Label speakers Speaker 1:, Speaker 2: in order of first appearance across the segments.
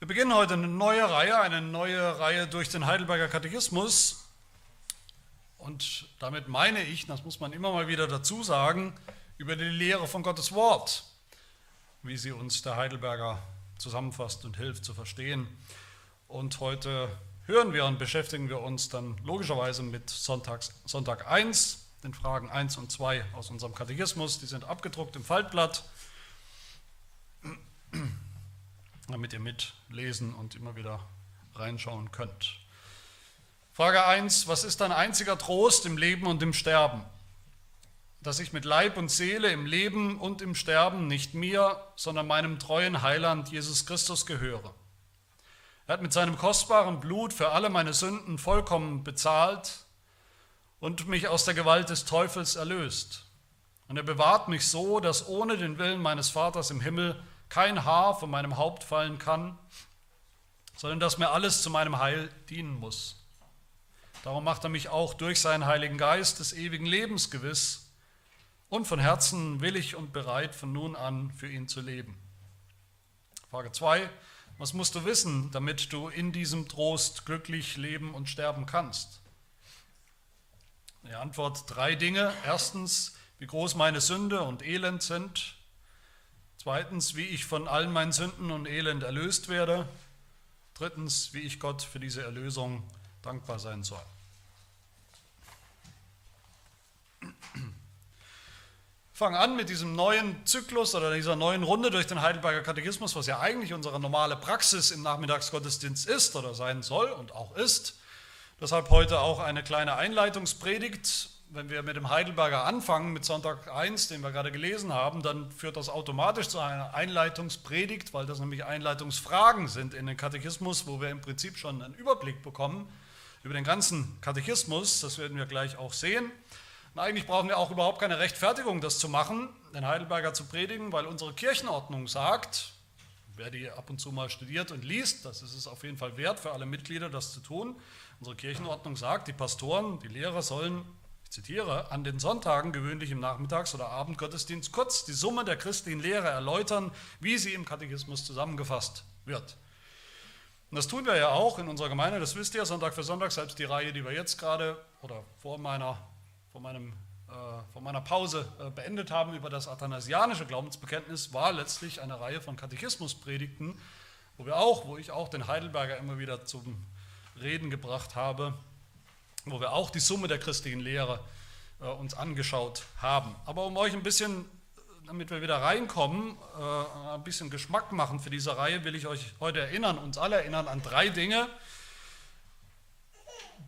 Speaker 1: Wir beginnen heute eine neue Reihe, eine neue Reihe durch den Heidelberger Katechismus. Und damit meine ich, das muss man immer mal wieder dazu sagen, über die Lehre von Gottes Wort, wie sie uns der Heidelberger zusammenfasst und hilft zu verstehen. Und heute hören wir und beschäftigen wir uns dann logischerweise mit Sonntags, Sonntag 1, den Fragen 1 und 2 aus unserem Katechismus. Die sind abgedruckt im Faltblatt damit ihr mitlesen und immer wieder reinschauen könnt. Frage 1, was ist dein einziger Trost im Leben und im Sterben? Dass ich mit Leib und Seele im Leben und im Sterben nicht mir, sondern meinem treuen Heiland Jesus Christus gehöre. Er hat mit seinem kostbaren Blut für alle meine Sünden vollkommen bezahlt und mich aus der Gewalt des Teufels erlöst. Und er bewahrt mich so, dass ohne den Willen meines Vaters im Himmel kein Haar von meinem Haupt fallen kann, sondern dass mir alles zu meinem Heil dienen muss. Darum macht er mich auch durch seinen Heiligen Geist des ewigen Lebens gewiss und von Herzen willig und bereit, von nun an für ihn zu leben. Frage 2. Was musst du wissen, damit du in diesem Trost glücklich leben und sterben kannst? Die Antwort drei Dinge. Erstens, wie groß meine Sünde und Elend sind. Zweitens, wie ich von allen meinen Sünden und Elend erlöst werde. Drittens, wie ich Gott für diese Erlösung dankbar sein soll. fangen an mit diesem neuen Zyklus oder dieser neuen Runde durch den Heidelberger Katechismus, was ja eigentlich unsere normale Praxis im Nachmittagsgottesdienst ist oder sein soll und auch ist. Deshalb heute auch eine kleine Einleitungspredigt wenn wir mit dem Heidelberger anfangen, mit Sonntag 1, den wir gerade gelesen haben, dann führt das automatisch zu einer Einleitungspredigt, weil das nämlich Einleitungsfragen sind in den Katechismus, wo wir im Prinzip schon einen Überblick bekommen über den ganzen Katechismus. Das werden wir gleich auch sehen. Und eigentlich brauchen wir auch überhaupt keine Rechtfertigung, das zu machen, den Heidelberger zu predigen, weil unsere Kirchenordnung sagt, wer die ab und zu mal studiert und liest, das ist es auf jeden Fall wert für alle Mitglieder, das zu tun. Unsere Kirchenordnung sagt, die Pastoren, die Lehrer sollen ich zitiere, an den Sonntagen, gewöhnlich im Nachmittags- oder Abendgottesdienst, kurz die Summe der christlichen Lehre erläutern, wie sie im Katechismus zusammengefasst wird. Und das tun wir ja auch in unserer Gemeinde, das wisst ihr, Sonntag für Sonntag, selbst die Reihe, die wir jetzt gerade oder vor meiner, vor meinem, äh, vor meiner Pause äh, beendet haben über das athanasianische Glaubensbekenntnis, war letztlich eine Reihe von Katechismuspredigten, wo wir auch, wo ich auch den Heidelberger immer wieder zum Reden gebracht habe, wo wir auch die Summe der christlichen Lehre äh, uns angeschaut haben. Aber um euch ein bisschen, damit wir wieder reinkommen, äh, ein bisschen Geschmack machen für diese Reihe, will ich euch heute erinnern, uns alle erinnern an drei Dinge,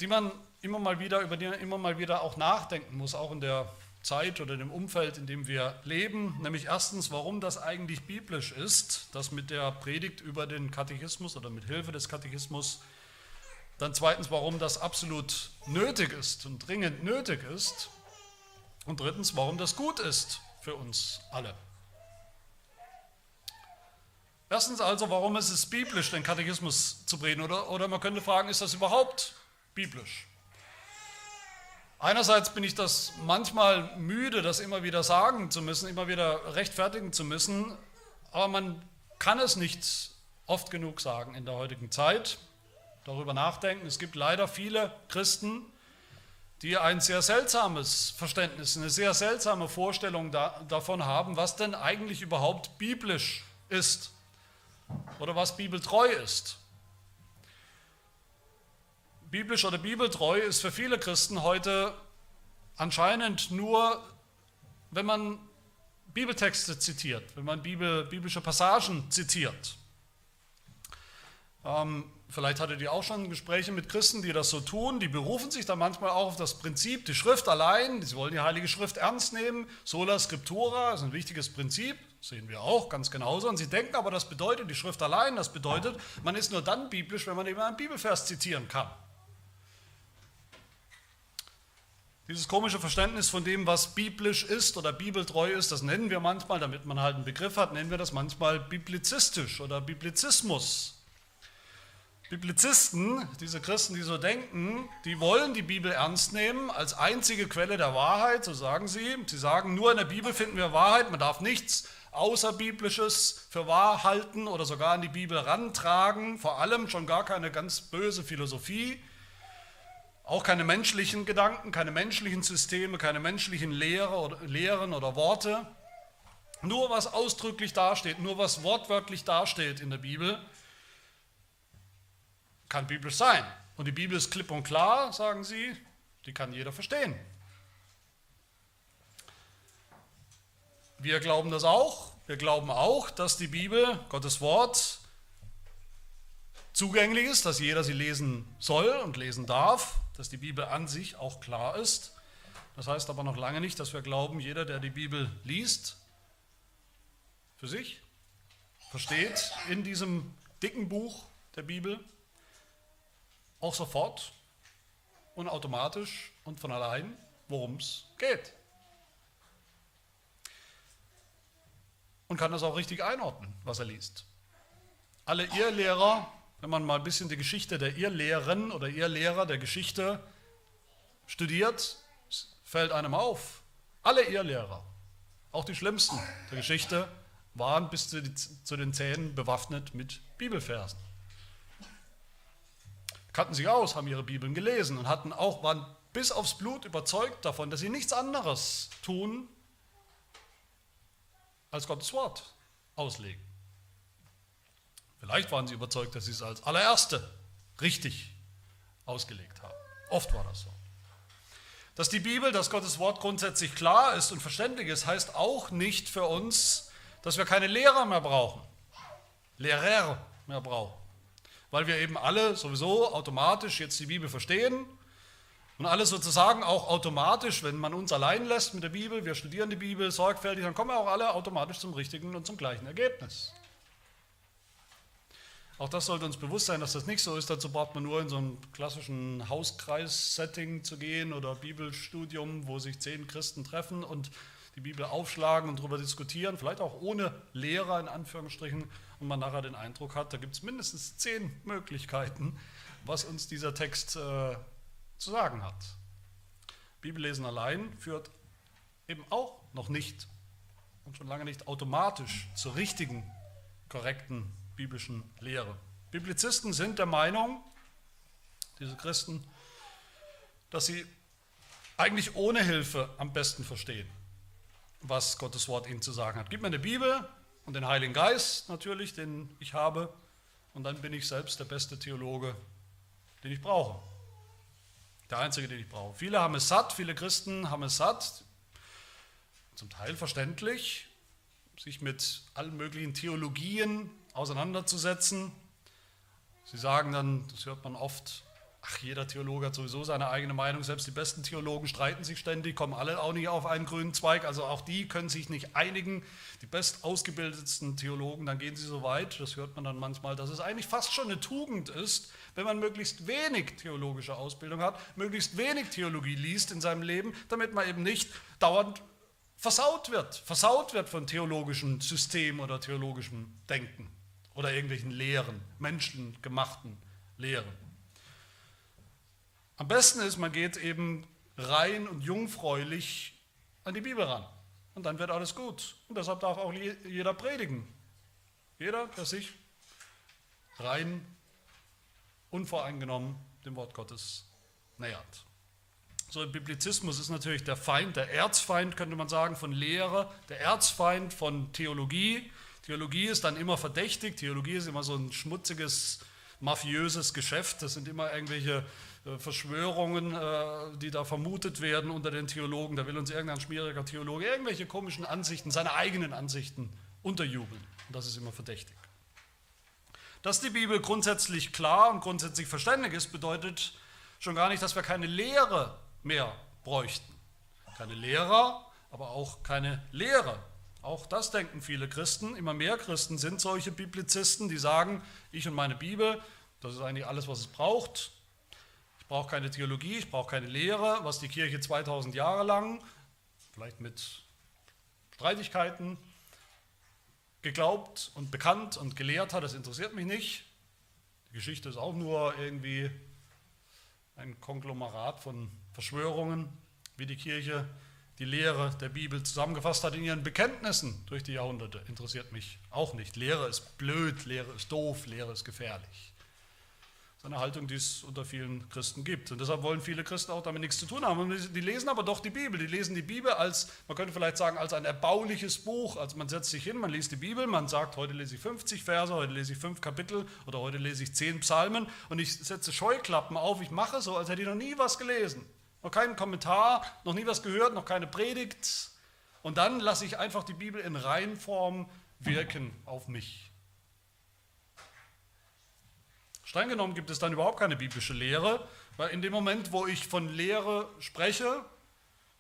Speaker 1: die man immer mal wieder, über die man immer mal wieder auch nachdenken muss, auch in der Zeit oder dem Umfeld, in dem wir leben. Nämlich erstens, warum das eigentlich biblisch ist, dass mit der Predigt über den Katechismus oder mit Hilfe des Katechismus dann zweitens, warum das absolut nötig ist und dringend nötig ist. Und drittens, warum das gut ist für uns alle. Erstens also, warum ist es biblisch, den Katechismus zu reden? Oder, oder man könnte fragen, ist das überhaupt biblisch? Einerseits bin ich das manchmal müde, das immer wieder sagen zu müssen, immer wieder rechtfertigen zu müssen, aber man kann es nicht oft genug sagen in der heutigen Zeit darüber nachdenken. Es gibt leider viele Christen, die ein sehr seltsames Verständnis, eine sehr seltsame Vorstellung da, davon haben, was denn eigentlich überhaupt biblisch ist oder was bibeltreu ist. Biblisch oder bibeltreu ist für viele Christen heute anscheinend nur, wenn man Bibeltexte zitiert, wenn man Bibel, biblische Passagen zitiert. Ähm, Vielleicht hattet ihr auch schon Gespräche mit Christen, die das so tun. Die berufen sich dann manchmal auch auf das Prinzip, die Schrift allein. Sie wollen die Heilige Schrift ernst nehmen. Sola Scriptura ist ein wichtiges Prinzip, sehen wir auch ganz genauso. Und sie denken aber, das bedeutet die Schrift allein. Das bedeutet, man ist nur dann biblisch, wenn man eben einen Bibelvers zitieren kann. Dieses komische Verständnis von dem, was biblisch ist oder bibeltreu ist, das nennen wir manchmal, damit man halt einen Begriff hat, nennen wir das manchmal biblizistisch oder Biblizismus. Biblizisten, diese Christen, die so denken, die wollen die Bibel ernst nehmen als einzige Quelle der Wahrheit, so sagen sie. Sie sagen, nur in der Bibel finden wir Wahrheit, man darf nichts Außerbiblisches für wahr halten oder sogar an die Bibel rantragen, vor allem schon gar keine ganz böse Philosophie, auch keine menschlichen Gedanken, keine menschlichen Systeme, keine menschlichen Lehre oder, Lehren oder Worte. Nur was ausdrücklich dasteht, nur was wortwörtlich dasteht in der Bibel, kann biblisch sein. Und die Bibel ist klipp und klar, sagen sie, die kann jeder verstehen. Wir glauben das auch. Wir glauben auch, dass die Bibel, Gottes Wort, zugänglich ist, dass jeder sie lesen soll und lesen darf, dass die Bibel an sich auch klar ist. Das heißt aber noch lange nicht, dass wir glauben, jeder, der die Bibel liest, für sich versteht in diesem dicken Buch der Bibel, auch sofort und automatisch und von allein, worum es geht. Und kann das auch richtig einordnen, was er liest. Alle Irrlehrer, wenn man mal ein bisschen die Geschichte der Irrlehren oder Irrlehrer der Geschichte studiert, fällt einem auf. Alle Irrlehrer, auch die schlimmsten der Geschichte, waren bis zu den Zähnen bewaffnet mit Bibelversen kannten sich aus, haben ihre Bibeln gelesen und hatten auch, waren bis aufs Blut überzeugt davon, dass sie nichts anderes tun, als Gottes Wort auslegen. Vielleicht waren sie überzeugt, dass sie es als allererste richtig ausgelegt haben. Oft war das so. Dass die Bibel, dass Gottes Wort grundsätzlich klar ist und verständlich ist, heißt auch nicht für uns, dass wir keine Lehrer mehr brauchen, Lehrer mehr brauchen weil wir eben alle sowieso automatisch jetzt die Bibel verstehen und alle sozusagen auch automatisch, wenn man uns allein lässt mit der Bibel, wir studieren die Bibel sorgfältig, dann kommen wir auch alle automatisch zum richtigen und zum gleichen Ergebnis. Auch das sollte uns bewusst sein, dass das nicht so ist. Dazu braucht man nur in so einem klassischen Hauskreis-Setting zu gehen oder Bibelstudium, wo sich zehn Christen treffen und die Bibel aufschlagen und darüber diskutieren, vielleicht auch ohne Lehrer in Anführungsstrichen, und man nachher den Eindruck hat, da gibt es mindestens zehn Möglichkeiten, was uns dieser Text äh, zu sagen hat. Bibellesen allein führt eben auch noch nicht und schon lange nicht automatisch zur richtigen, korrekten biblischen Lehre. Biblizisten sind der Meinung, diese Christen, dass sie eigentlich ohne Hilfe am besten verstehen was Gottes Wort ihnen zu sagen hat. Gib mir eine Bibel und den Heiligen Geist natürlich, den ich habe, und dann bin ich selbst der beste Theologe, den ich brauche. Der einzige, den ich brauche. Viele haben es satt, viele Christen haben es satt, zum Teil verständlich, sich mit allen möglichen Theologien auseinanderzusetzen. Sie sagen dann, das hört man oft, ach, jeder Theologe hat sowieso seine eigene Meinung, selbst die besten Theologen streiten sich ständig, kommen alle auch nicht auf einen grünen Zweig, also auch die können sich nicht einigen. Die best ausgebildetsten Theologen, dann gehen sie so weit, das hört man dann manchmal, dass es eigentlich fast schon eine Tugend ist, wenn man möglichst wenig theologische Ausbildung hat, möglichst wenig Theologie liest in seinem Leben, damit man eben nicht dauernd versaut wird, versaut wird von theologischen Systemen oder theologischem Denken oder irgendwelchen Lehren, menschengemachten Lehren. Am besten ist, man geht eben rein und jungfräulich an die Bibel ran. Und dann wird alles gut. Und deshalb darf auch jeder predigen. Jeder, der sich rein, unvoreingenommen dem Wort Gottes nähert. So Biblizismus ist natürlich der Feind, der Erzfeind, könnte man sagen, von Lehre, der Erzfeind von Theologie. Theologie ist dann immer verdächtig. Theologie ist immer so ein schmutziges, mafiöses Geschäft. Das sind immer irgendwelche Verschwörungen, äh, die da vermutet werden unter den Theologen. Da will uns irgendein schmieriger Theologe irgendwelche komischen Ansichten, seine eigenen Ansichten unterjubeln. Und das ist immer verdächtig. Dass die Bibel grundsätzlich klar und grundsätzlich verständlich ist, bedeutet schon gar nicht, dass wir keine Lehre mehr bräuchten. Keine Lehrer, aber auch keine Lehre. Auch das denken viele Christen. Immer mehr Christen sind solche Biblizisten, die sagen, ich und meine Bibel, das ist eigentlich alles, was es braucht brauche keine Theologie, ich brauche keine Lehre, was die Kirche 2000 Jahre lang, vielleicht mit Streitigkeiten, geglaubt und bekannt und gelehrt hat, das interessiert mich nicht. Die Geschichte ist auch nur irgendwie ein Konglomerat von Verschwörungen, wie die Kirche die Lehre der Bibel zusammengefasst hat in ihren Bekenntnissen durch die Jahrhunderte. Interessiert mich auch nicht. Lehre ist blöd, Lehre ist doof, Lehre ist gefährlich. Ist eine Haltung, die es unter vielen Christen gibt. Und deshalb wollen viele Christen auch damit nichts zu tun haben. Und die lesen aber doch die Bibel. Die lesen die Bibel als, man könnte vielleicht sagen, als ein erbauliches Buch. Also man setzt sich hin, man liest die Bibel, man sagt, heute lese ich 50 Verse, heute lese ich 5 Kapitel oder heute lese ich 10 Psalmen und ich setze Scheuklappen auf. Ich mache so, als hätte ich noch nie was gelesen. Noch keinen Kommentar, noch nie was gehört, noch keine Predigt. Und dann lasse ich einfach die Bibel in Reihenform wirken auf mich. Streng genommen gibt es dann überhaupt keine biblische Lehre, weil in dem Moment, wo ich von Lehre spreche,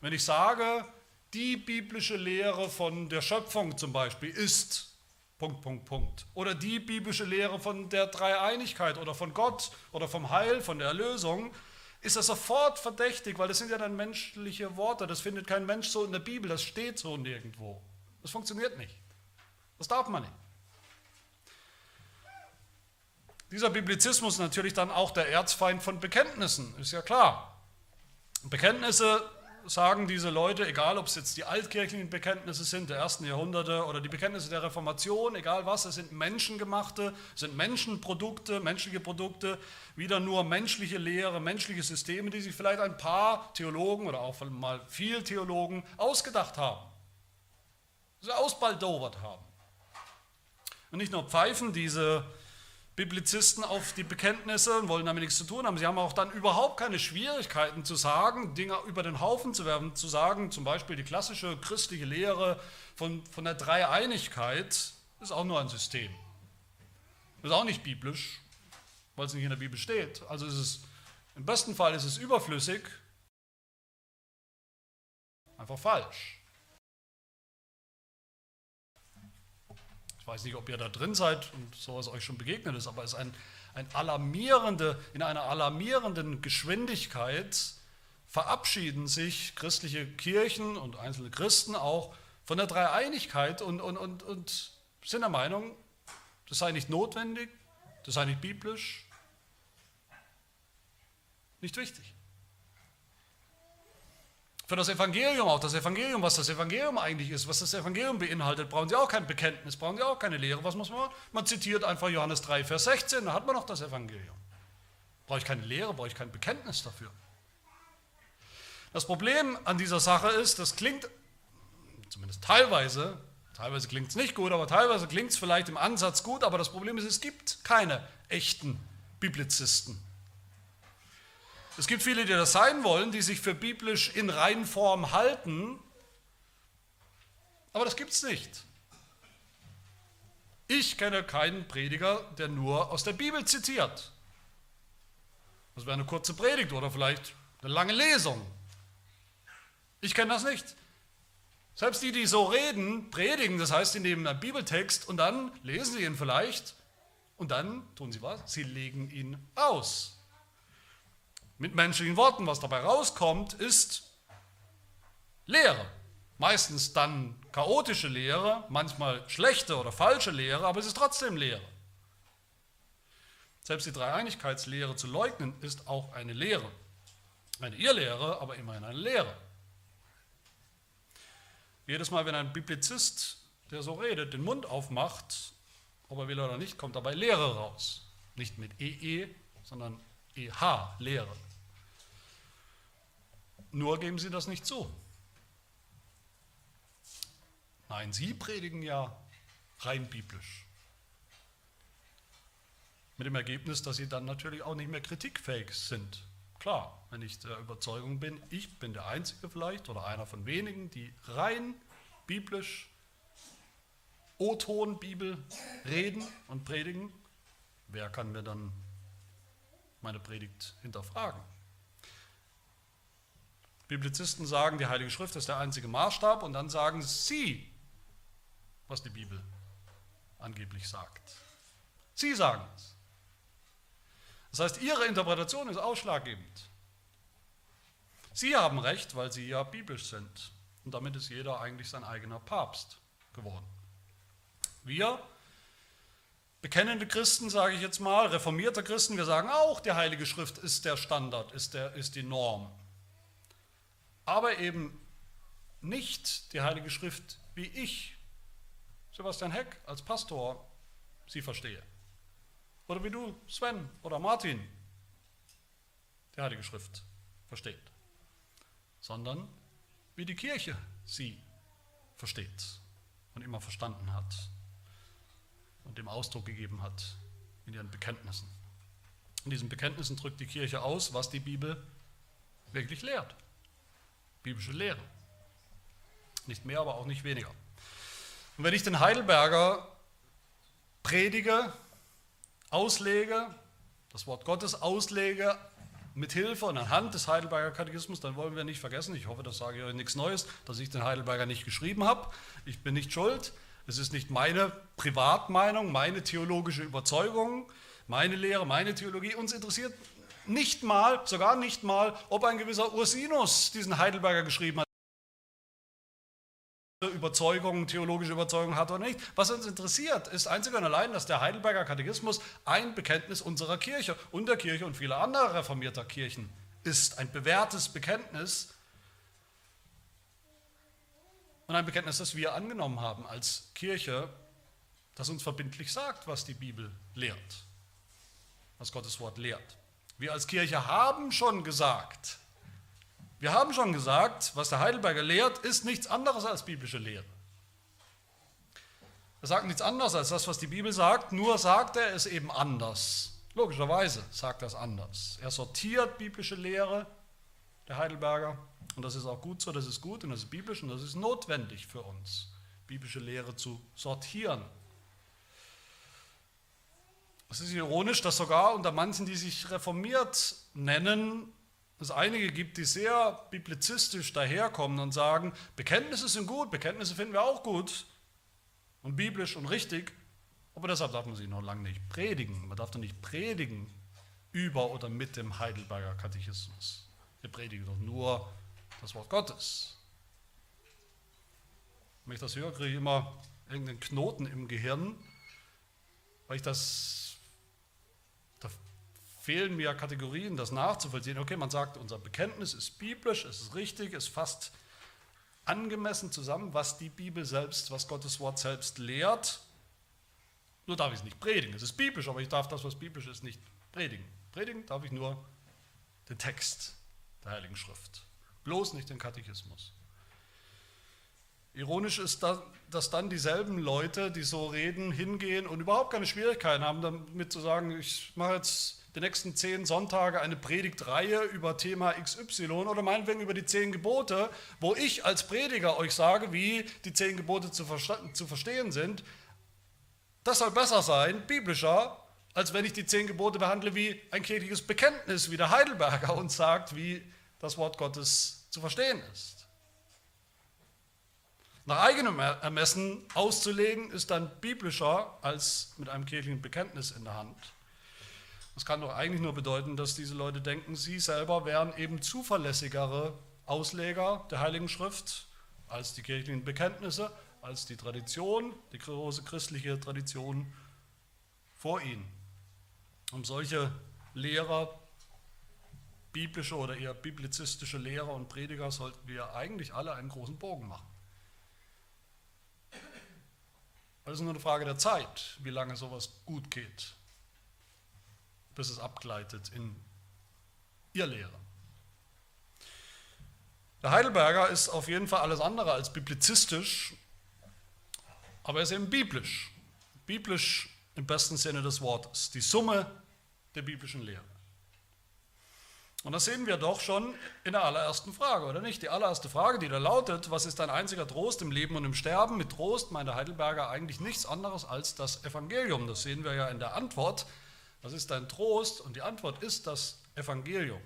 Speaker 1: wenn ich sage, die biblische Lehre von der Schöpfung zum Beispiel ist Punkt, Punkt, Punkt. Oder die biblische Lehre von der Dreieinigkeit oder von Gott oder vom Heil, von der Erlösung, ist das sofort verdächtig, weil das sind ja dann menschliche Worte. Das findet kein Mensch so in der Bibel, das steht so nirgendwo. Das funktioniert nicht. Das darf man nicht. Dieser Biblizismus ist natürlich dann auch der Erzfeind von Bekenntnissen, ist ja klar. Bekenntnisse sagen diese Leute, egal ob es jetzt die altkirchlichen Bekenntnisse sind der ersten Jahrhunderte oder die Bekenntnisse der Reformation, egal was, es sind menschengemachte, es sind Menschenprodukte, menschliche Produkte, wieder nur menschliche Lehre, menschliche Systeme, die sich vielleicht ein paar Theologen oder auch mal viel Theologen ausgedacht haben, sie ausbaldowert haben. Und nicht nur pfeifen diese Biblizisten auf die Bekenntnisse und wollen damit nichts zu tun haben. Sie haben auch dann überhaupt keine Schwierigkeiten zu sagen, Dinge über den Haufen zu werfen, zu sagen, zum Beispiel die klassische christliche Lehre von, von der Dreieinigkeit ist auch nur ein System. Ist auch nicht biblisch, weil es nicht in der Bibel steht. Also ist es, im besten Fall ist es überflüssig, einfach falsch. Ich weiß nicht, ob ihr da drin seid und sowas euch schon begegnet ist, aber es ist ein, ein alarmierende, in einer alarmierenden Geschwindigkeit verabschieden sich christliche Kirchen und einzelne Christen auch von der Dreieinigkeit und, und, und, und sind der Meinung, das sei nicht notwendig, das sei nicht biblisch, nicht wichtig für das Evangelium auch. Das Evangelium, was das Evangelium eigentlich ist, was das Evangelium beinhaltet, brauchen Sie auch kein Bekenntnis, brauchen Sie auch keine Lehre. Was muss man? Man zitiert einfach Johannes 3, Vers 16, da hat man noch das Evangelium. Brauche ich keine Lehre, brauche ich kein Bekenntnis dafür. Das Problem an dieser Sache ist, das klingt, zumindest teilweise, teilweise klingt es nicht gut, aber teilweise klingt es vielleicht im Ansatz gut, aber das Problem ist, es gibt keine echten Biblizisten. Es gibt viele, die das sein wollen, die sich für biblisch in Reinform halten, aber das gibt es nicht. Ich kenne keinen Prediger, der nur aus der Bibel zitiert. Das wäre eine kurze Predigt oder vielleicht eine lange Lesung. Ich kenne das nicht. Selbst die, die so reden, predigen, das heißt, sie nehmen einen Bibeltext und dann lesen sie ihn vielleicht und dann tun sie was? Sie legen ihn aus. Mit menschlichen Worten, was dabei rauskommt, ist Lehre. Meistens dann chaotische Lehre, manchmal schlechte oder falsche Lehre, aber es ist trotzdem Lehre. Selbst die Dreieinigkeitslehre zu leugnen, ist auch eine Lehre. Eine Irrlehre, aber immerhin eine Lehre. Jedes Mal, wenn ein Biblizist, der so redet, den Mund aufmacht, ob er will oder nicht, kommt dabei Lehre raus. Nicht mit EE, sondern EH, Lehre. Nur geben sie das nicht zu. Nein, sie predigen ja rein biblisch. Mit dem Ergebnis, dass sie dann natürlich auch nicht mehr kritikfähig sind. Klar, wenn ich der Überzeugung bin, ich bin der Einzige vielleicht oder einer von wenigen, die rein biblisch O-Ton Bibel reden und predigen, wer kann mir dann meine Predigt hinterfragen? Biblizisten sagen, die Heilige Schrift ist der einzige Maßstab und dann sagen sie, was die Bibel angeblich sagt. Sie sagen es. Das heißt, ihre Interpretation ist ausschlaggebend. Sie haben recht, weil sie ja biblisch sind. Und damit ist jeder eigentlich sein eigener Papst geworden. Wir bekennende Christen, sage ich jetzt mal, reformierte Christen, wir sagen auch, die Heilige Schrift ist der Standard, ist, der, ist die Norm. Aber eben nicht die Heilige Schrift, wie ich, Sebastian Heck, als Pastor sie verstehe. Oder wie du, Sven oder Martin, die Heilige Schrift versteht. Sondern wie die Kirche sie versteht und immer verstanden hat und dem Ausdruck gegeben hat in ihren Bekenntnissen. In diesen Bekenntnissen drückt die Kirche aus, was die Bibel wirklich lehrt. Biblische Lehre. Nicht mehr, aber auch nicht weniger. Und wenn ich den Heidelberger predige, auslege, das Wort Gottes auslege, mit Hilfe und anhand des Heidelberger Katechismus, dann wollen wir nicht vergessen, ich hoffe, das sage ich euch nichts Neues, dass ich den Heidelberger nicht geschrieben habe. Ich bin nicht schuld. Es ist nicht meine Privatmeinung, meine theologische Überzeugung, meine Lehre, meine Theologie. Uns interessiert nicht mal, sogar nicht mal, ob ein gewisser Ursinus diesen Heidelberger geschrieben hat. Überzeugung, theologische Überzeugung hat oder nicht. Was uns interessiert, ist einzig und allein, dass der Heidelberger Katechismus ein Bekenntnis unserer Kirche und der Kirche und vieler anderer reformierter Kirchen ist. Ein bewährtes Bekenntnis und ein Bekenntnis, das wir angenommen haben als Kirche, das uns verbindlich sagt, was die Bibel lehrt, was Gottes Wort lehrt. Wir als Kirche haben schon gesagt, wir haben schon gesagt, was der Heidelberger lehrt, ist nichts anderes als biblische Lehre. Er sagt nichts anderes als das, was die Bibel sagt, nur sagt er es eben anders. Logischerweise sagt er es anders. Er sortiert biblische Lehre, der Heidelberger, und das ist auch gut so, das ist gut und das ist biblisch und das ist notwendig für uns, biblische Lehre zu sortieren. Es ist ironisch, dass sogar unter manchen, die sich reformiert nennen, es einige gibt, die sehr biblizistisch daherkommen und sagen, Bekenntnisse sind gut, Bekenntnisse finden wir auch gut und biblisch und richtig, aber deshalb darf man sie noch lange nicht predigen. Man darf doch nicht predigen über oder mit dem Heidelberger Katechismus. Wir predigen doch nur das Wort Gottes. Wenn ich das höre, kriege ich immer irgendeinen Knoten im Gehirn, weil ich das fehlen mir Kategorien, das nachzuvollziehen. Okay, man sagt, unser Bekenntnis ist biblisch, es ist richtig, es fasst angemessen zusammen, was die Bibel selbst, was Gottes Wort selbst lehrt. Nur darf ich es nicht predigen. Es ist biblisch, aber ich darf das, was biblisch ist, nicht predigen. Predigen darf ich nur den Text der Heiligen Schrift, bloß nicht den Katechismus. Ironisch ist, dass dann dieselben Leute, die so reden, hingehen und überhaupt keine Schwierigkeiten haben, damit zu sagen, ich mache jetzt die nächsten zehn Sonntage eine Predigtreihe über Thema XY oder meinetwegen über die zehn Gebote, wo ich als Prediger euch sage, wie die zehn Gebote zu, zu verstehen sind. Das soll besser sein, biblischer, als wenn ich die zehn Gebote behandle wie ein kirchliches Bekenntnis, wie der Heidelberger uns sagt, wie das Wort Gottes zu verstehen ist. Nach eigenem Ermessen auszulegen, ist dann biblischer als mit einem kirchlichen Bekenntnis in der Hand. Das kann doch eigentlich nur bedeuten, dass diese Leute denken, sie selber wären eben zuverlässigere Ausleger der Heiligen Schrift als die kirchlichen Bekenntnisse, als die Tradition, die große christliche Tradition vor ihnen. Um solche Lehrer, biblische oder eher biblizistische Lehrer und Prediger sollten wir eigentlich alle einen großen Bogen machen. Es ist nur eine Frage der Zeit, wie lange sowas gut geht bis es abgleitet in ihr Lehre. Der Heidelberger ist auf jeden Fall alles andere als biblizistisch, aber er ist eben biblisch. Biblisch im besten Sinne des Wortes. Die Summe der biblischen Lehre. Und das sehen wir doch schon in der allerersten Frage, oder nicht? Die allererste Frage, die da lautet, was ist dein einziger Trost im Leben und im Sterben? Mit Trost meint der Heidelberger eigentlich nichts anderes als das Evangelium. Das sehen wir ja in der Antwort was ist dein Trost? Und die Antwort ist das Evangelium.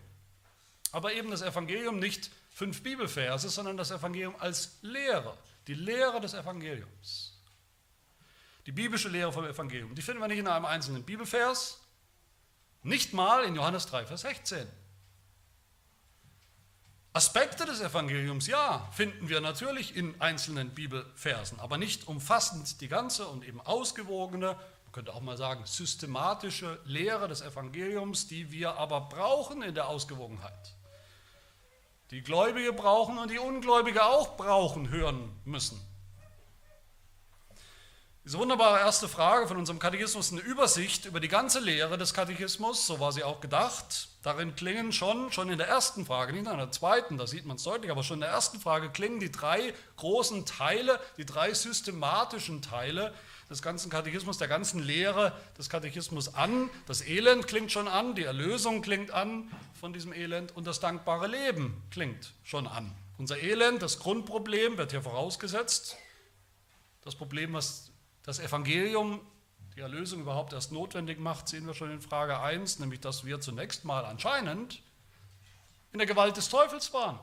Speaker 1: Aber eben das Evangelium nicht fünf Bibelverse, sondern das Evangelium als Lehre. Die Lehre des Evangeliums. Die biblische Lehre vom Evangelium. Die finden wir nicht in einem einzelnen Bibelvers, nicht mal in Johannes 3, Vers 16. Aspekte des Evangeliums, ja, finden wir natürlich in einzelnen Bibelversen, aber nicht umfassend die ganze und eben ausgewogene könnte auch mal sagen, systematische Lehre des Evangeliums, die wir aber brauchen in der Ausgewogenheit. Die Gläubige brauchen und die Ungläubige auch brauchen, hören müssen. Diese wunderbare erste Frage von unserem Katechismus ist eine Übersicht über die ganze Lehre des Katechismus, so war sie auch gedacht. Darin klingen schon, schon in der ersten Frage, nicht in der zweiten, da sieht man es deutlich, aber schon in der ersten Frage klingen die drei großen Teile, die drei systematischen Teile des ganzen Katechismus, der ganzen Lehre des Katechismus an. Das Elend klingt schon an, die Erlösung klingt an von diesem Elend und das dankbare Leben klingt schon an. Unser Elend, das Grundproblem, wird hier vorausgesetzt. Das Problem, was das Evangelium die Erlösung überhaupt erst notwendig macht, sehen wir schon in Frage 1, nämlich dass wir zunächst mal anscheinend in der Gewalt des Teufels waren.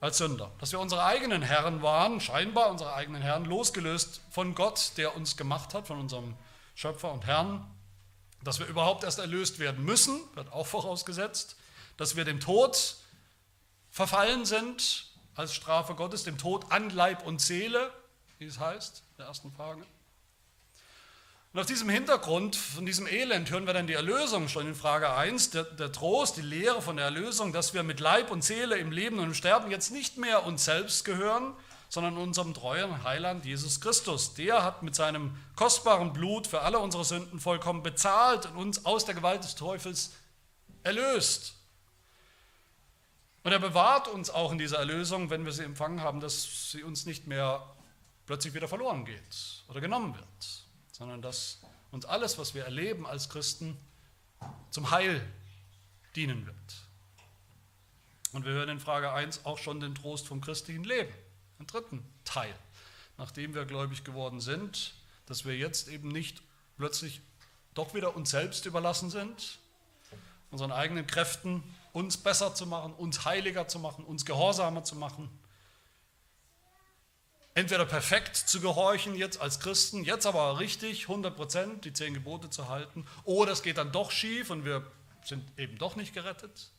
Speaker 1: Als Sünder. Dass wir unsere eigenen Herren waren, scheinbar unsere eigenen Herren, losgelöst von Gott, der uns gemacht hat, von unserem Schöpfer und Herrn. Dass wir überhaupt erst erlöst werden müssen, wird auch vorausgesetzt. Dass wir dem Tod verfallen sind als Strafe Gottes, dem Tod an Leib und Seele, wie es heißt, in der ersten Frage. Und auf diesem Hintergrund, von diesem Elend, hören wir dann die Erlösung schon in Frage 1, der, der, Trost, die Lehre von der Erlösung, dass wir mit Leib und Seele im Leben und im Sterben jetzt nicht mehr uns selbst gehören, sondern unserem treuen Heiland Jesus Christus. Der hat mit seinem kostbaren Blut für alle unsere Sünden vollkommen bezahlt und uns aus der Gewalt des Teufels erlöst. Und er bewahrt uns auch in dieser Erlösung, wenn wir sie empfangen haben, dass sie uns nicht mehr plötzlich wieder verloren geht oder genommen wird, sondern dass uns alles, was wir erleben als Christen, zum Heil dienen wird. Und wir hören in Frage 1 auch schon den Trost vom christlichen Leben, den dritten Teil, nachdem wir gläubig geworden sind, dass wir jetzt eben nicht plötzlich doch wieder uns selbst überlassen sind, unseren eigenen Kräften uns besser zu machen, uns heiliger zu machen, uns gehorsamer zu machen, entweder perfekt zu gehorchen jetzt als Christen, jetzt aber richtig 100% die zehn Gebote zu halten, oder es geht dann doch schief und wir sind eben doch nicht gerettet.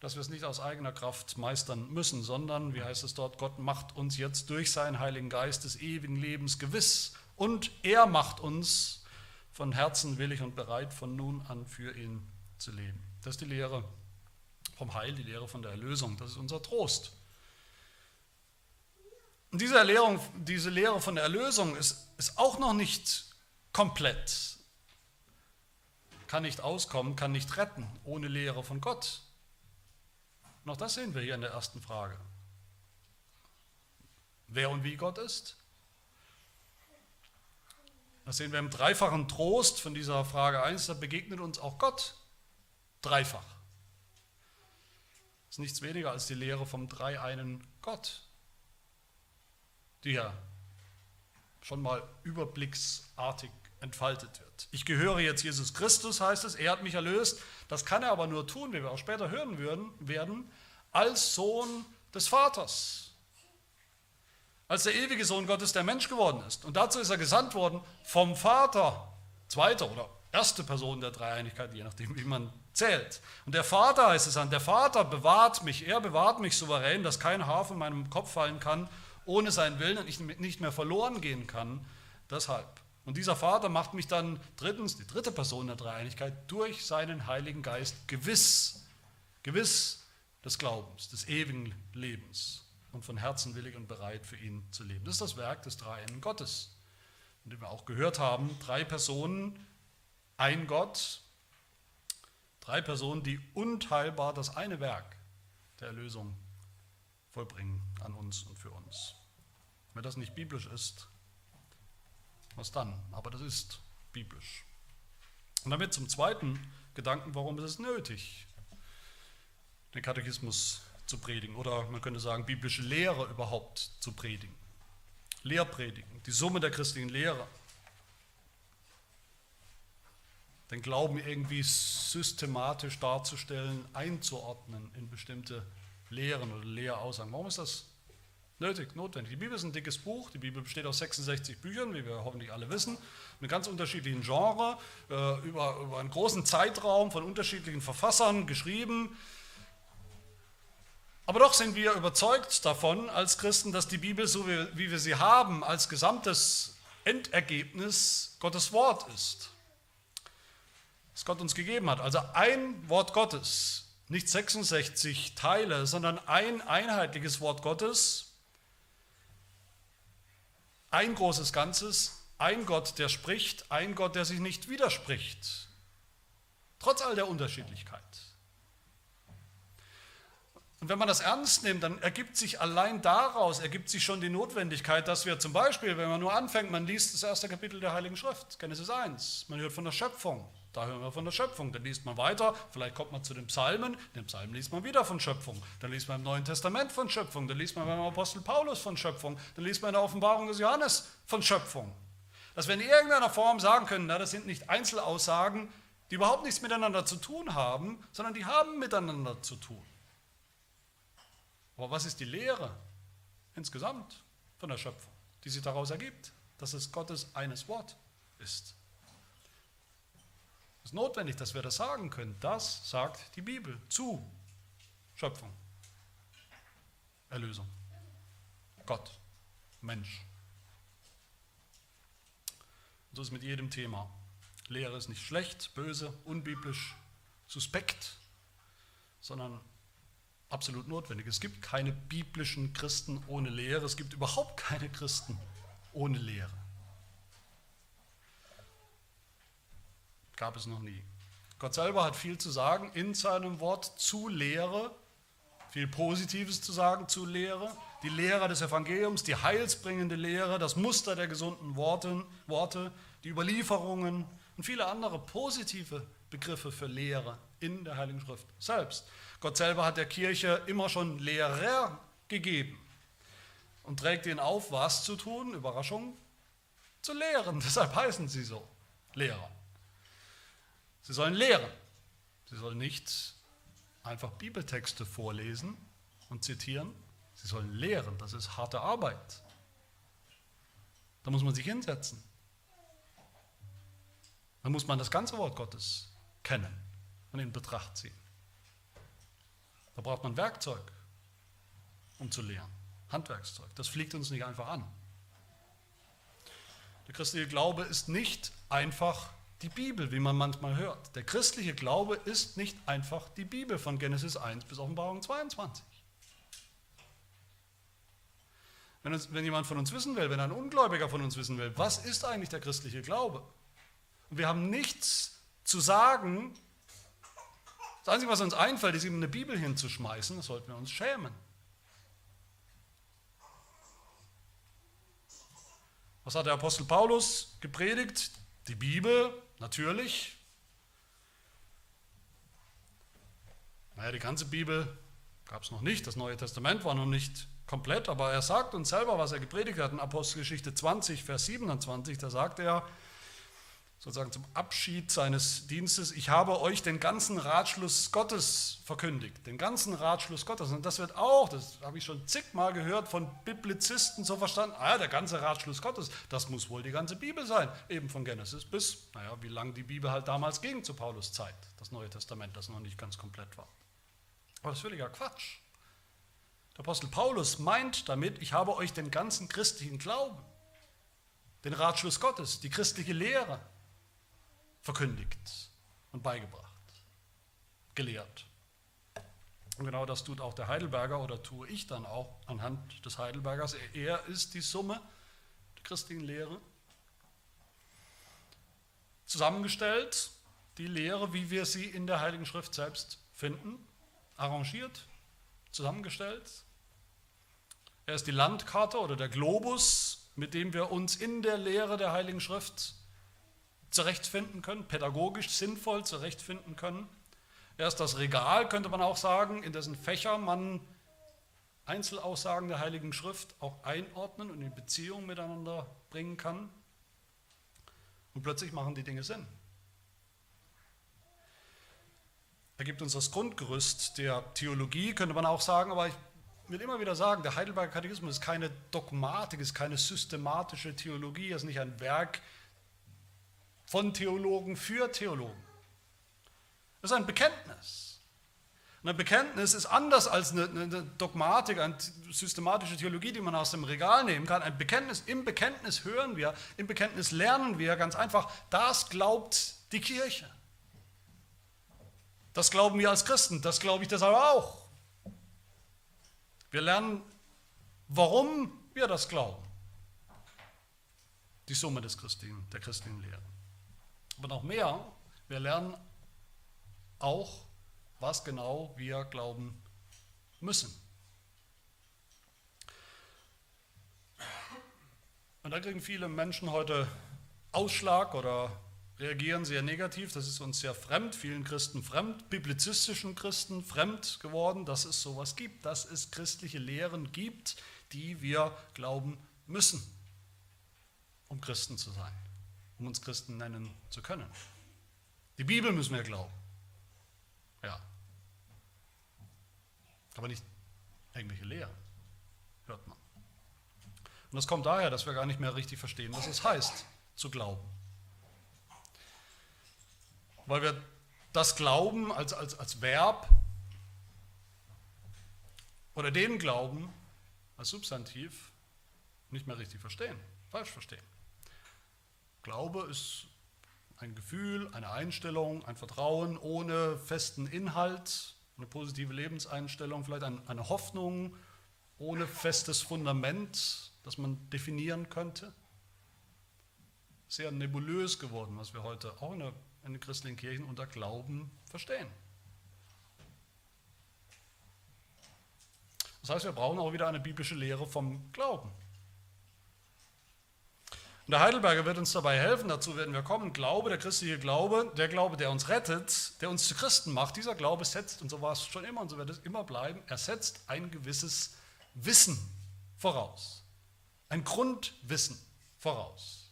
Speaker 1: Dass wir es nicht aus eigener Kraft meistern müssen, sondern, wie heißt es dort, Gott macht uns jetzt durch seinen Heiligen Geist des ewigen Lebens gewiss und er macht uns von Herzen willig und bereit, von nun an für ihn zu leben. Das ist die Lehre vom Heil, die Lehre von der Erlösung. Das ist unser Trost. Und diese, Erlehrung, diese Lehre von der Erlösung ist, ist auch noch nicht komplett. Kann nicht auskommen, kann nicht retten ohne Lehre von Gott. Noch das sehen wir hier in der ersten Frage. Wer und wie Gott ist. Das sehen wir im dreifachen Trost von dieser Frage 1, da begegnet uns auch Gott dreifach. Das ist nichts weniger als die Lehre vom dreieinen Gott die ja schon mal überblicksartig entfaltet wird. Ich gehöre jetzt Jesus Christus, heißt es, er hat mich erlöst. Das kann er aber nur tun, wie wir auch später hören würden, werden, als Sohn des Vaters. Als der ewige Sohn Gottes, der Mensch geworden ist. Und dazu ist er gesandt worden vom Vater, zweite oder erste Person der Dreieinigkeit, je nachdem, wie man zählt. Und der Vater heißt es an, der Vater bewahrt mich, er bewahrt mich souverän, dass kein Haar von meinem Kopf fallen kann ohne seinen Willen und ich nicht mehr verloren gehen kann. Deshalb. Und dieser Vater macht mich dann drittens, die dritte Person der Dreieinigkeit, durch seinen Heiligen Geist gewiss, gewiss des Glaubens, des ewigen Lebens und von Herzen willig und bereit für ihn zu leben. Das ist das Werk des Dreieinen Gottes, von dem wir auch gehört haben, drei Personen, ein Gott, drei Personen, die unteilbar das eine Werk der Erlösung vollbringen an uns und für uns. Wenn das nicht biblisch ist, was dann? Aber das ist biblisch. Und damit zum zweiten Gedanken, warum ist es nötig, den Katechismus zu predigen oder man könnte sagen, biblische Lehre überhaupt zu predigen. Lehrpredigen, die Summe der christlichen Lehre. Den Glauben irgendwie systematisch darzustellen, einzuordnen in bestimmte Lehren oder Lehraussagen. Warum ist das nötig, notwendig? Die Bibel ist ein dickes Buch. Die Bibel besteht aus 66 Büchern, wie wir hoffentlich alle wissen, mit ganz unterschiedlichen Genres, äh, über, über einen großen Zeitraum von unterschiedlichen Verfassern geschrieben. Aber doch sind wir überzeugt davon als Christen, dass die Bibel, so wie, wie wir sie haben, als gesamtes Endergebnis Gottes Wort ist, das Gott uns gegeben hat. Also ein Wort Gottes, nicht 66 Teile, sondern ein einheitliches Wort Gottes, ein großes Ganzes, ein Gott, der spricht, ein Gott, der sich nicht widerspricht, trotz all der Unterschiedlichkeit. Und wenn man das ernst nimmt, dann ergibt sich allein daraus, ergibt sich schon die Notwendigkeit, dass wir zum Beispiel, wenn man nur anfängt, man liest das erste Kapitel der Heiligen Schrift, Genesis 1, man hört von der Schöpfung, da hören wir von der Schöpfung, dann liest man weiter, vielleicht kommt man zu den Psalmen, den Psalmen liest man wieder von Schöpfung, dann liest man im Neuen Testament von Schöpfung, dann liest man beim Apostel Paulus von Schöpfung, dann liest man in der Offenbarung des Johannes von Schöpfung. Dass wir in irgendeiner Form sagen können, na, das sind nicht Einzelaussagen, die überhaupt nichts miteinander zu tun haben, sondern die haben miteinander zu tun. Aber was ist die Lehre insgesamt von der Schöpfung, die sich daraus ergibt, dass es Gottes eines Wort ist? Es ist notwendig, dass wir das sagen können. Das sagt die Bibel zu Schöpfung, Erlösung, Gott, Mensch. so ist es mit jedem Thema. Lehre ist nicht schlecht, böse, unbiblisch, suspekt, sondern absolut notwendig. Es gibt keine biblischen Christen ohne Lehre, es gibt überhaupt keine Christen ohne Lehre. Gab es noch nie. Gott selber hat viel zu sagen in seinem Wort zu Lehre, viel Positives zu sagen zu Lehre, die Lehre des Evangeliums, die heilsbringende Lehre, das Muster der gesunden Worte, Worte die Überlieferungen und viele andere positive Begriffe für Lehre in der Heiligen Schrift selbst. Gott selber hat der Kirche immer schon Lehrer gegeben und trägt ihnen auf, was zu tun, Überraschung, zu lehren. Deshalb heißen sie so, Lehrer. Sie sollen lehren. Sie sollen nicht einfach Bibeltexte vorlesen und zitieren. Sie sollen lehren. Das ist harte Arbeit. Da muss man sich hinsetzen. Da muss man das ganze Wort Gottes kennen und in Betracht ziehen. Da braucht man Werkzeug, um zu lehren. Handwerkszeug. Das fliegt uns nicht einfach an. Der christliche Glaube ist nicht einfach die Bibel, wie man manchmal hört. Der christliche Glaube ist nicht einfach die Bibel von Genesis 1 bis Offenbarung 22. Wenn, uns, wenn jemand von uns wissen will, wenn ein Ungläubiger von uns wissen will, was ist eigentlich der christliche Glaube? Und wir haben nichts zu sagen das Einzige, was uns einfällt, ist ihm eine Bibel hinzuschmeißen. Das sollten wir uns schämen. Was hat der Apostel Paulus gepredigt? Die Bibel, natürlich. Naja, die ganze Bibel gab es noch nicht. Das Neue Testament war noch nicht komplett. Aber er sagt uns selber, was er gepredigt hat in Apostelgeschichte 20, Vers 27. Da sagt er, sozusagen zum Abschied seines Dienstes, ich habe euch den ganzen Ratschluss Gottes verkündigt, den ganzen Ratschluss Gottes. Und das wird auch, das habe ich schon zigmal gehört, von Biblizisten so verstanden, ah, der ganze Ratschluss Gottes, das muss wohl die ganze Bibel sein, eben von Genesis bis, naja, wie lange die Bibel halt damals ging zu Paulus Zeit, das Neue Testament, das noch nicht ganz komplett war. Aber das ist völliger Quatsch. Der Apostel Paulus meint damit, ich habe euch den ganzen christlichen Glauben, den Ratschluss Gottes, die christliche Lehre, verkündigt und beigebracht, gelehrt. Und genau das tut auch der Heidelberger oder tue ich dann auch anhand des Heidelbergers. Er ist die Summe der christlichen Lehre. Zusammengestellt, die Lehre, wie wir sie in der Heiligen Schrift selbst finden, arrangiert, zusammengestellt. Er ist die Landkarte oder der Globus, mit dem wir uns in der Lehre der Heiligen Schrift zurechtfinden können, pädagogisch sinnvoll zurechtfinden können. Er ist das Regal, könnte man auch sagen, in dessen Fächer man Einzelaussagen der Heiligen Schrift auch einordnen und in Beziehung miteinander bringen kann. Und plötzlich machen die Dinge Sinn. Er gibt uns das Grundgerüst der Theologie, könnte man auch sagen, aber ich will immer wieder sagen, der Heidelberger Katechismus ist keine Dogmatik, ist keine systematische Theologie, ist nicht ein Werk von Theologen für Theologen. Das ist ein Bekenntnis. Und ein Bekenntnis ist anders als eine, eine, Dogmatik, eine systematische Theologie, die man aus dem Regal nehmen kann. Ein Bekenntnis, im Bekenntnis hören wir, im Bekenntnis lernen wir ganz einfach, das glaubt die Kirche. Das glauben wir als Christen, das glaube ich deshalb auch. Wir lernen, warum wir das glauben. Die Summe des Christlichen, der christlichen Lehre. Aber noch mehr, wir lernen auch, was genau wir glauben müssen. Und da kriegen viele Menschen heute Ausschlag oder reagieren sehr negativ. Das ist uns sehr fremd, vielen Christen fremd, biblizistischen Christen fremd geworden, dass es sowas gibt, dass es christliche Lehren gibt, die wir glauben müssen, um Christen zu sein, um uns Christen nennen zu können. Die Bibel müssen wir glauben. Ja. Aber nicht irgendwelche Lehren, hört man. Und das kommt daher, dass wir gar nicht mehr richtig verstehen, was es heißt, zu glauben weil wir das Glauben als, als, als Verb oder den Glauben als Substantiv nicht mehr richtig verstehen, falsch verstehen. Glaube ist ein Gefühl, eine Einstellung, ein Vertrauen ohne festen Inhalt, eine positive Lebenseinstellung, vielleicht eine Hoffnung ohne festes Fundament, das man definieren könnte. Sehr nebulös geworden, was wir heute auch in der in den christlichen Kirchen unter Glauben verstehen. Das heißt, wir brauchen auch wieder eine biblische Lehre vom Glauben. Und der Heidelberger wird uns dabei helfen, dazu werden wir kommen. Glaube, der christliche Glaube, der Glaube, der uns rettet, der uns zu Christen macht, dieser Glaube setzt, und so war es schon immer und so wird es immer bleiben, er setzt ein gewisses Wissen voraus. Ein Grundwissen voraus.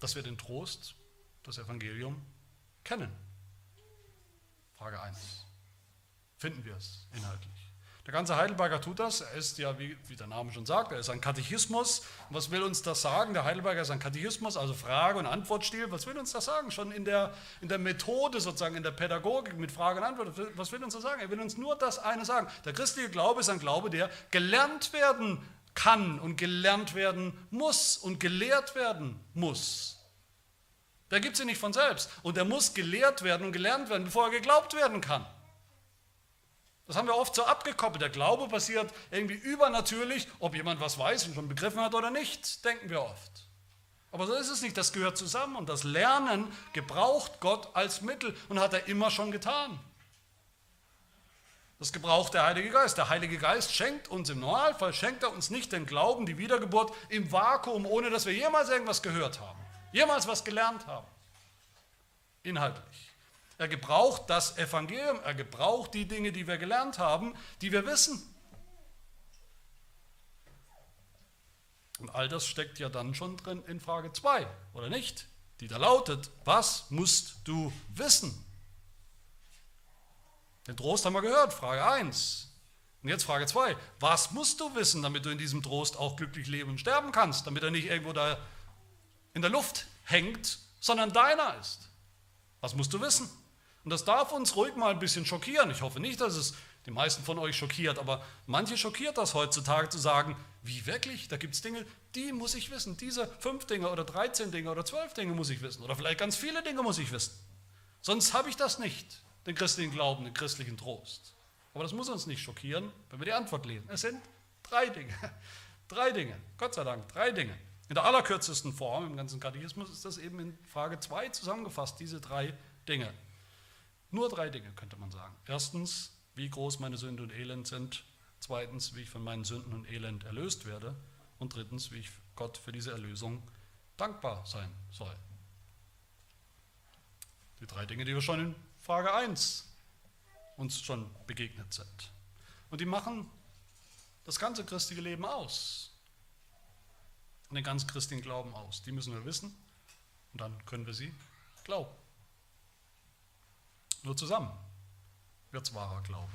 Speaker 1: dass wir den Trost, das Evangelium kennen? Frage 1. Finden wir es inhaltlich? Der ganze Heidelberger tut das. Er ist ja, wie, wie, der Name schon sagt, er ist ein Katechismus. Was will uns das sagen? Der Heidelberger ist ein Katechismus, also Frage- und Antwortstil. Was will uns das sagen? Schon in der, in der Methode sozusagen, in der Pädagogik mit Frage und Antwort. Was will uns das sagen? Er will uns nur das eine sagen. Der christliche Glaube ist ein Glaube, der gelernt werden kann und gelernt werden muss und gelehrt werden muss. Der gibt sie nicht von selbst. Und er muss gelehrt werden und gelernt werden, bevor er geglaubt werden kann. Das haben wir oft so abgekoppelt. Der Glaube passiert irgendwie übernatürlich, ob jemand was weiß und schon begriffen hat oder nicht, denken wir oft. Aber so ist es nicht. Das gehört zusammen. Und das Lernen gebraucht Gott als Mittel und hat er immer schon getan. Das gebraucht der Heilige Geist. Der Heilige Geist schenkt uns im Normalfall, schenkt er uns nicht den Glauben, die Wiedergeburt im Vakuum, ohne dass wir jemals irgendwas gehört haben, jemals was gelernt haben. Inhaltlich. Er gebraucht das Evangelium, er gebraucht die Dinge, die wir gelernt haben, die wir wissen. Und all das steckt ja dann schon drin in Frage 2, oder nicht? Die da lautet, was musst du wissen? Den Trost haben wir gehört, Frage 1. Und jetzt Frage 2. Was musst du wissen, damit du in diesem Trost auch glücklich leben und sterben kannst, damit er nicht irgendwo da in der Luft hängt, sondern deiner ist? Was musst du wissen? Und das darf uns ruhig mal ein bisschen schockieren. Ich hoffe nicht, dass es die meisten von euch schockiert, aber manche schockiert das heutzutage zu sagen, wie wirklich? Da gibt es Dinge, die muss ich wissen. Diese fünf Dinge oder 13 Dinge oder zwölf Dinge muss ich wissen. Oder vielleicht ganz viele Dinge muss ich wissen. Sonst habe ich das nicht den christlichen Glauben, den christlichen Trost. Aber das muss uns nicht schockieren, wenn wir die Antwort lesen. Es sind drei Dinge. Drei Dinge. Gott sei Dank, drei Dinge. In der allerkürzesten Form im ganzen Katechismus ist das eben in Frage 2 zusammengefasst, diese drei Dinge. Nur drei Dinge könnte man sagen. Erstens, wie groß meine Sünde und Elend sind. Zweitens, wie ich von meinen Sünden und Elend erlöst werde. Und drittens, wie ich Gott für diese Erlösung dankbar sein soll. Die drei Dinge, die wir schon in Frage 1 uns schon begegnet sind. Und die machen das ganze christliche Leben aus. Und den ganz christlichen Glauben aus. Die müssen wir wissen und dann können wir sie glauben. Nur zusammen wird es wahrer Glaube.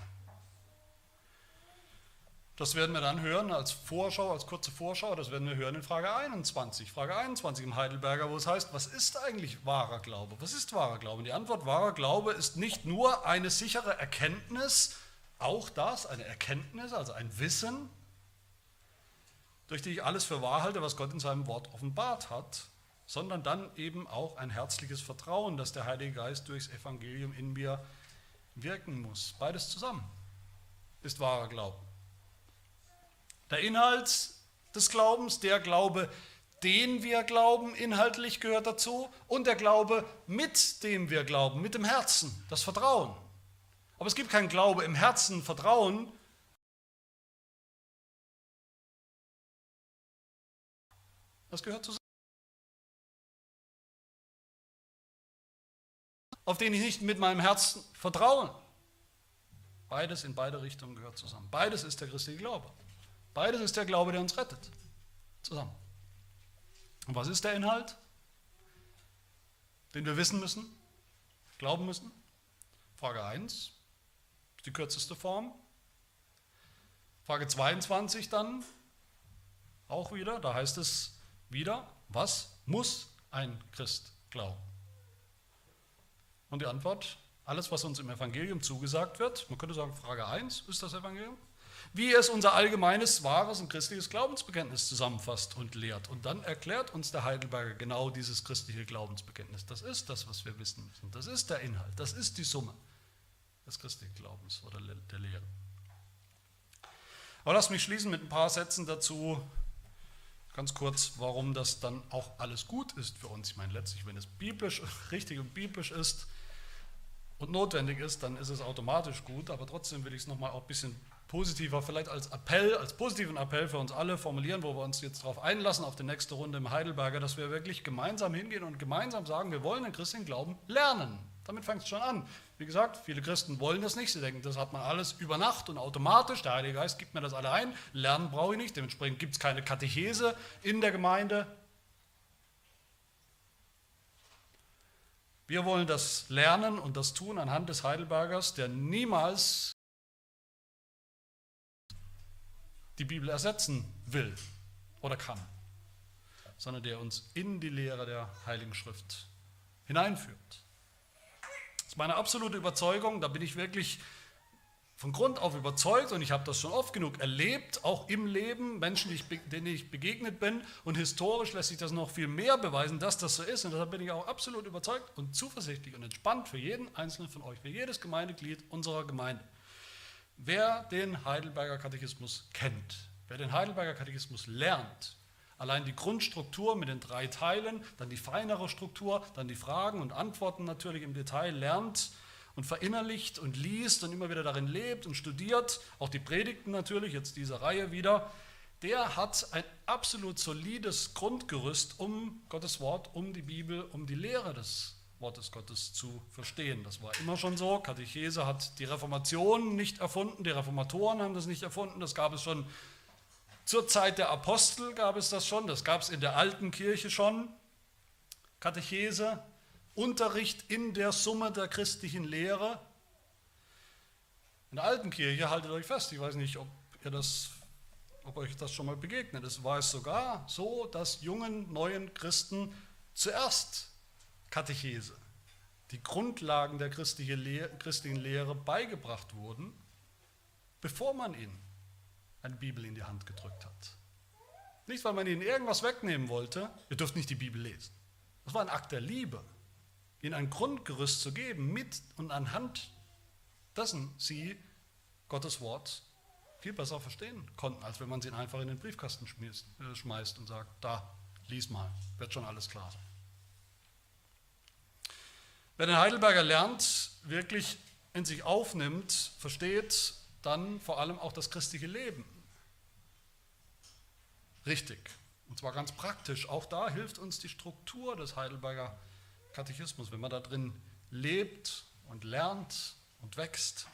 Speaker 1: Das werden wir dann hören als Vorschau, als kurze Vorschau, das werden wir hören in Frage 21. Frage 21 im Heidelberger, wo es heißt, was ist eigentlich wahrer Glaube? Was ist wahrer Glaube? Und die Antwort, wahrer Glaube ist nicht nur eine sichere Erkenntnis, auch das, eine Erkenntnis, also ein Wissen, durch die ich alles für wahr halte, was Gott in seinem Wort offenbart hat, sondern dann eben auch ein herzliches Vertrauen, dass der Heilige Geist durchs Evangelium in mir wirken muss. Beides zusammen ist wahrer Glaube. Der Inhalt des Glaubens, der Glaube, den wir glauben, inhaltlich gehört dazu, und der Glaube, mit dem wir glauben, mit dem Herzen, das Vertrauen. Aber es gibt keinen Glaube im Herzen, Vertrauen. Das gehört zusammen. Auf den ich nicht mit meinem Herzen vertraue. Beides in beide Richtungen gehört zusammen. Beides ist der christliche Glaube. Beides ist der Glaube, der uns rettet. Zusammen. Und was ist der Inhalt, den wir wissen müssen, glauben müssen? Frage 1, die kürzeste Form. Frage 22 dann, auch wieder, da heißt es wieder, was muss ein Christ glauben? Und die Antwort, alles, was uns im Evangelium zugesagt wird, man könnte sagen, Frage 1 ist das Evangelium wie es unser allgemeines, wahres und christliches Glaubensbekenntnis zusammenfasst und lehrt. Und dann erklärt uns der Heidelberger genau dieses christliche Glaubensbekenntnis. Das ist das, was wir wissen müssen. Das ist der Inhalt. Das ist die Summe des christlichen Glaubens oder der Lehre. Aber lass mich schließen mit ein paar Sätzen dazu, ganz kurz, warum das dann auch alles gut ist für uns. Ich meine, letztlich, wenn es biblisch, richtig und biblisch ist und notwendig ist, dann ist es automatisch gut, aber trotzdem will ich es nochmal auch ein bisschen positiver, vielleicht als Appell, als positiven Appell für uns alle formulieren, wo wir uns jetzt darauf einlassen, auf die nächste Runde im Heidelberger, dass wir wirklich gemeinsam hingehen und gemeinsam sagen, wir wollen den christlichen Glauben lernen. Damit fängt es schon an. Wie gesagt, viele Christen wollen das nicht. Sie denken, das hat man alles über Nacht und automatisch. Der Heilige Geist gibt mir das alle ein. Lernen brauche ich nicht. Dementsprechend gibt es keine Katechese in der Gemeinde. Wir wollen das lernen und das tun anhand des Heidelbergers, der niemals die Bibel ersetzen will oder kann, sondern der uns in die Lehre der Heiligen Schrift hineinführt. Das ist meine absolute Überzeugung, da bin ich wirklich von Grund auf überzeugt und ich habe das schon oft genug erlebt, auch im Leben, Menschen, denen ich begegnet bin und historisch lässt sich das noch viel mehr beweisen, dass das so ist und deshalb bin ich auch absolut überzeugt und zuversichtlich und entspannt für jeden einzelnen von euch, für jedes Gemeindeglied unserer Gemeinde. Wer den Heidelberger Katechismus kennt, wer den Heidelberger Katechismus lernt, allein die Grundstruktur mit den drei Teilen, dann die feinere Struktur, dann die Fragen und Antworten natürlich im Detail lernt und verinnerlicht und liest und immer wieder darin lebt und studiert, auch die Predigten natürlich, jetzt diese Reihe wieder, der hat ein absolut solides Grundgerüst um Gottes Wort, um die Bibel, um die Lehre des Wortes Gottes zu verstehen. Das war immer schon so. Katechese hat die Reformation nicht erfunden, die Reformatoren haben das nicht erfunden, das gab es schon zur Zeit der Apostel gab es das schon, das gab es in der alten Kirche schon. Katechese, Unterricht in der Summe der christlichen Lehre. In der alten Kirche, haltet euch fest, ich weiß nicht, ob, ihr das, ob euch das schon mal begegnet ist, war es sogar so, dass jungen, neuen Christen zuerst Katechese, die Grundlagen der christlichen Lehre beigebracht wurden, bevor man ihnen eine Bibel in die Hand gedrückt hat. Nicht, weil man ihnen irgendwas wegnehmen wollte, ihr dürft nicht die Bibel lesen. Das war ein Akt der Liebe, ihnen ein Grundgerüst zu geben, mit und anhand dessen sie Gottes Wort viel besser verstehen konnten, als wenn man sie einfach in den Briefkasten äh, schmeißt und sagt, da, lies mal, wird schon alles klar sein. Wer den Heidelberger lernt, wirklich in sich aufnimmt, versteht dann vor allem auch das christliche Leben. Richtig. Und zwar ganz praktisch. Auch da hilft uns die Struktur des Heidelberger Katechismus, wenn man da drin lebt und lernt und wächst.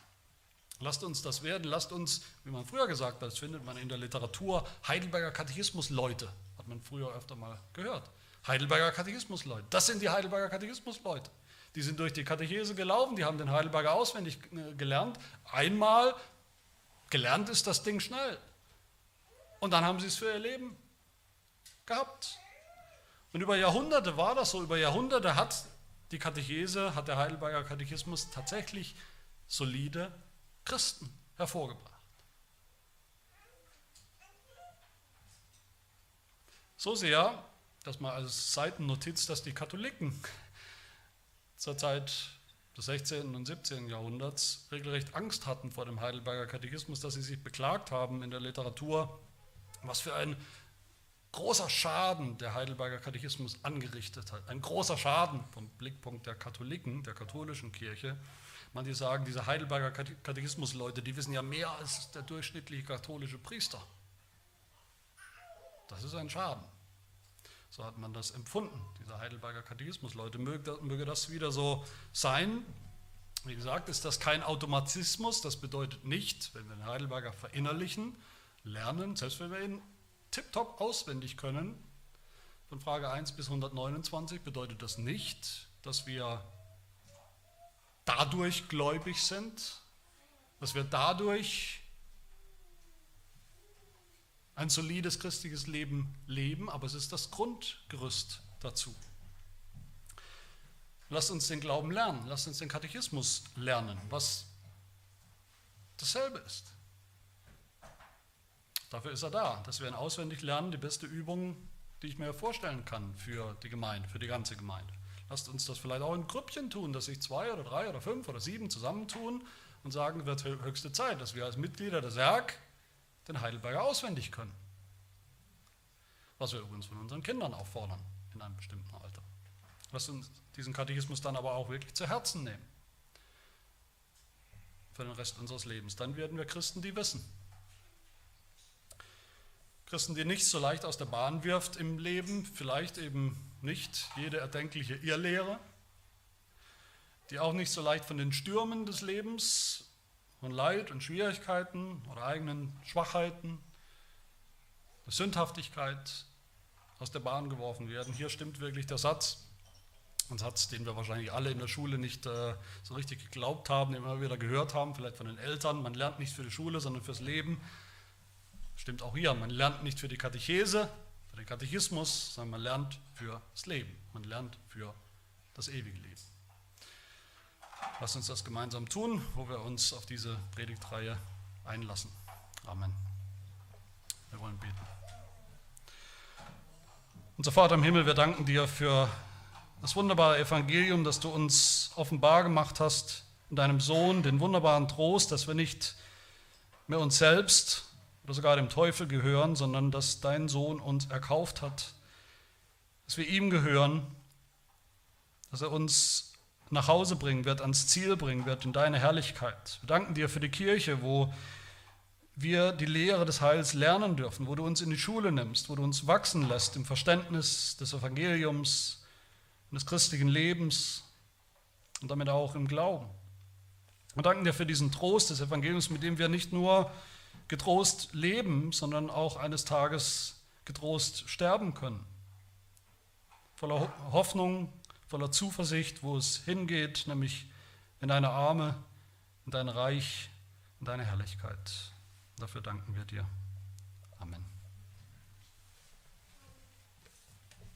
Speaker 1: Lasst uns das werden, lasst uns, wie man früher gesagt hat, das findet man in der Literatur, Heidelberger Katechismus-Leute, hat man früher öfter mal gehört. Heidelberger Katechismus-Leute, das sind die Heidelberger Katechismus-Leute. Die sind durch die Katechese gelaufen, die haben den Heidelberger auswendig äh, gelernt. Einmal gelernt ist das Ding schnell. Und dann haben sie es für ihr Leben gehabt. Und über Jahrhunderte war das so. Über Jahrhunderte hat die Katechese, hat der Heidelberger Katechismus tatsächlich solide Christen hervorgebracht. So sehr, dass man als Seitennotiz, dass die Katholiken zur Zeit des 16. und 17. Jahrhunderts regelrecht Angst hatten vor dem Heidelberger Katechismus, dass sie sich beklagt haben in der Literatur, was für ein großer Schaden der Heidelberger Katechismus angerichtet hat. Ein großer Schaden vom Blickpunkt der Katholiken, der katholischen Kirche. Manche sagen, diese Heidelberger Katechismusleute, die wissen ja mehr als der durchschnittliche katholische Priester. Das ist ein Schaden. So hat man das empfunden, diese Heidelberger Katechismusleute. Möge, das wieder so sein. Wie gesagt, ist das kein Automatismus. Das bedeutet nicht, wenn wir den Heidelberger verinnerlichen, lernen, selbst wenn wir ihn tiptop auswendig können, von Frage 1 bis 129, bedeutet das nicht, dass wir dadurch gläubig sind, dass wir dadurch ein solides christliches Leben leben, aber es ist das Grundgerüst dazu. Lasst uns den Glauben lernen, lasst uns den Katechismus lernen, was dasselbe ist. Dafür ist er da, dass wir ihn auswendig lernen, die beste Übung, die ich mir vorstellen kann für die Gemeinde, für die ganze Gemeinde. Lasst uns das vielleicht auch in Grüppchen tun, dass sich zwei oder drei oder fünf oder sieben zusammentun und sagen, wird höchste Zeit, dass wir als Mitglieder des Werk den Heidelberger auswendig können. Was wir übrigens von unseren Kindern auch fordern in einem bestimmten Alter. Lasst uns diesen Katechismus dann aber auch wirklich zu Herzen nehmen. Für den Rest unseres Lebens. Dann werden wir Christen, die wissen, Christen, die nicht so leicht aus der Bahn wirft im Leben, vielleicht eben nicht jede erdenkliche Irrlehre, die auch nicht so leicht von den Stürmen des Lebens, von Leid und Schwierigkeiten oder eigenen Schwachheiten, der Sündhaftigkeit aus der Bahn geworfen werden. Hier stimmt wirklich der Satz, ein Satz, den wir wahrscheinlich alle in der Schule nicht äh, so richtig geglaubt haben, den wir immer wieder gehört haben, vielleicht von den Eltern. Man lernt nicht für die Schule, sondern fürs Leben. Stimmt auch hier, man lernt nicht für die Katechese, für den Katechismus, sondern man lernt für das Leben. Man lernt für das ewige Leben. Lass uns das gemeinsam tun, wo wir uns auf diese Predigtreihe einlassen. Amen. Wir wollen beten. Unser Vater im Himmel, wir danken dir für das wunderbare Evangelium, das du uns offenbar gemacht hast in deinem Sohn, den wunderbaren Trost, dass wir nicht mehr uns selbst oder sogar dem Teufel gehören, sondern dass dein Sohn uns erkauft hat, dass wir ihm gehören, dass er uns nach Hause bringen wird, ans Ziel bringen wird in deine Herrlichkeit. Wir danken dir für die Kirche, wo wir die Lehre des Heils lernen dürfen, wo du uns in die Schule nimmst, wo du uns wachsen lässt im Verständnis des Evangeliums und des christlichen Lebens und damit auch im Glauben. Wir danken dir für diesen Trost des Evangeliums, mit dem wir nicht nur getrost leben, sondern auch eines Tages getrost sterben können. Voller Hoffnung, voller Zuversicht, wo es hingeht, nämlich in deine Arme, in dein Reich, in deine Herrlichkeit. Dafür danken wir dir.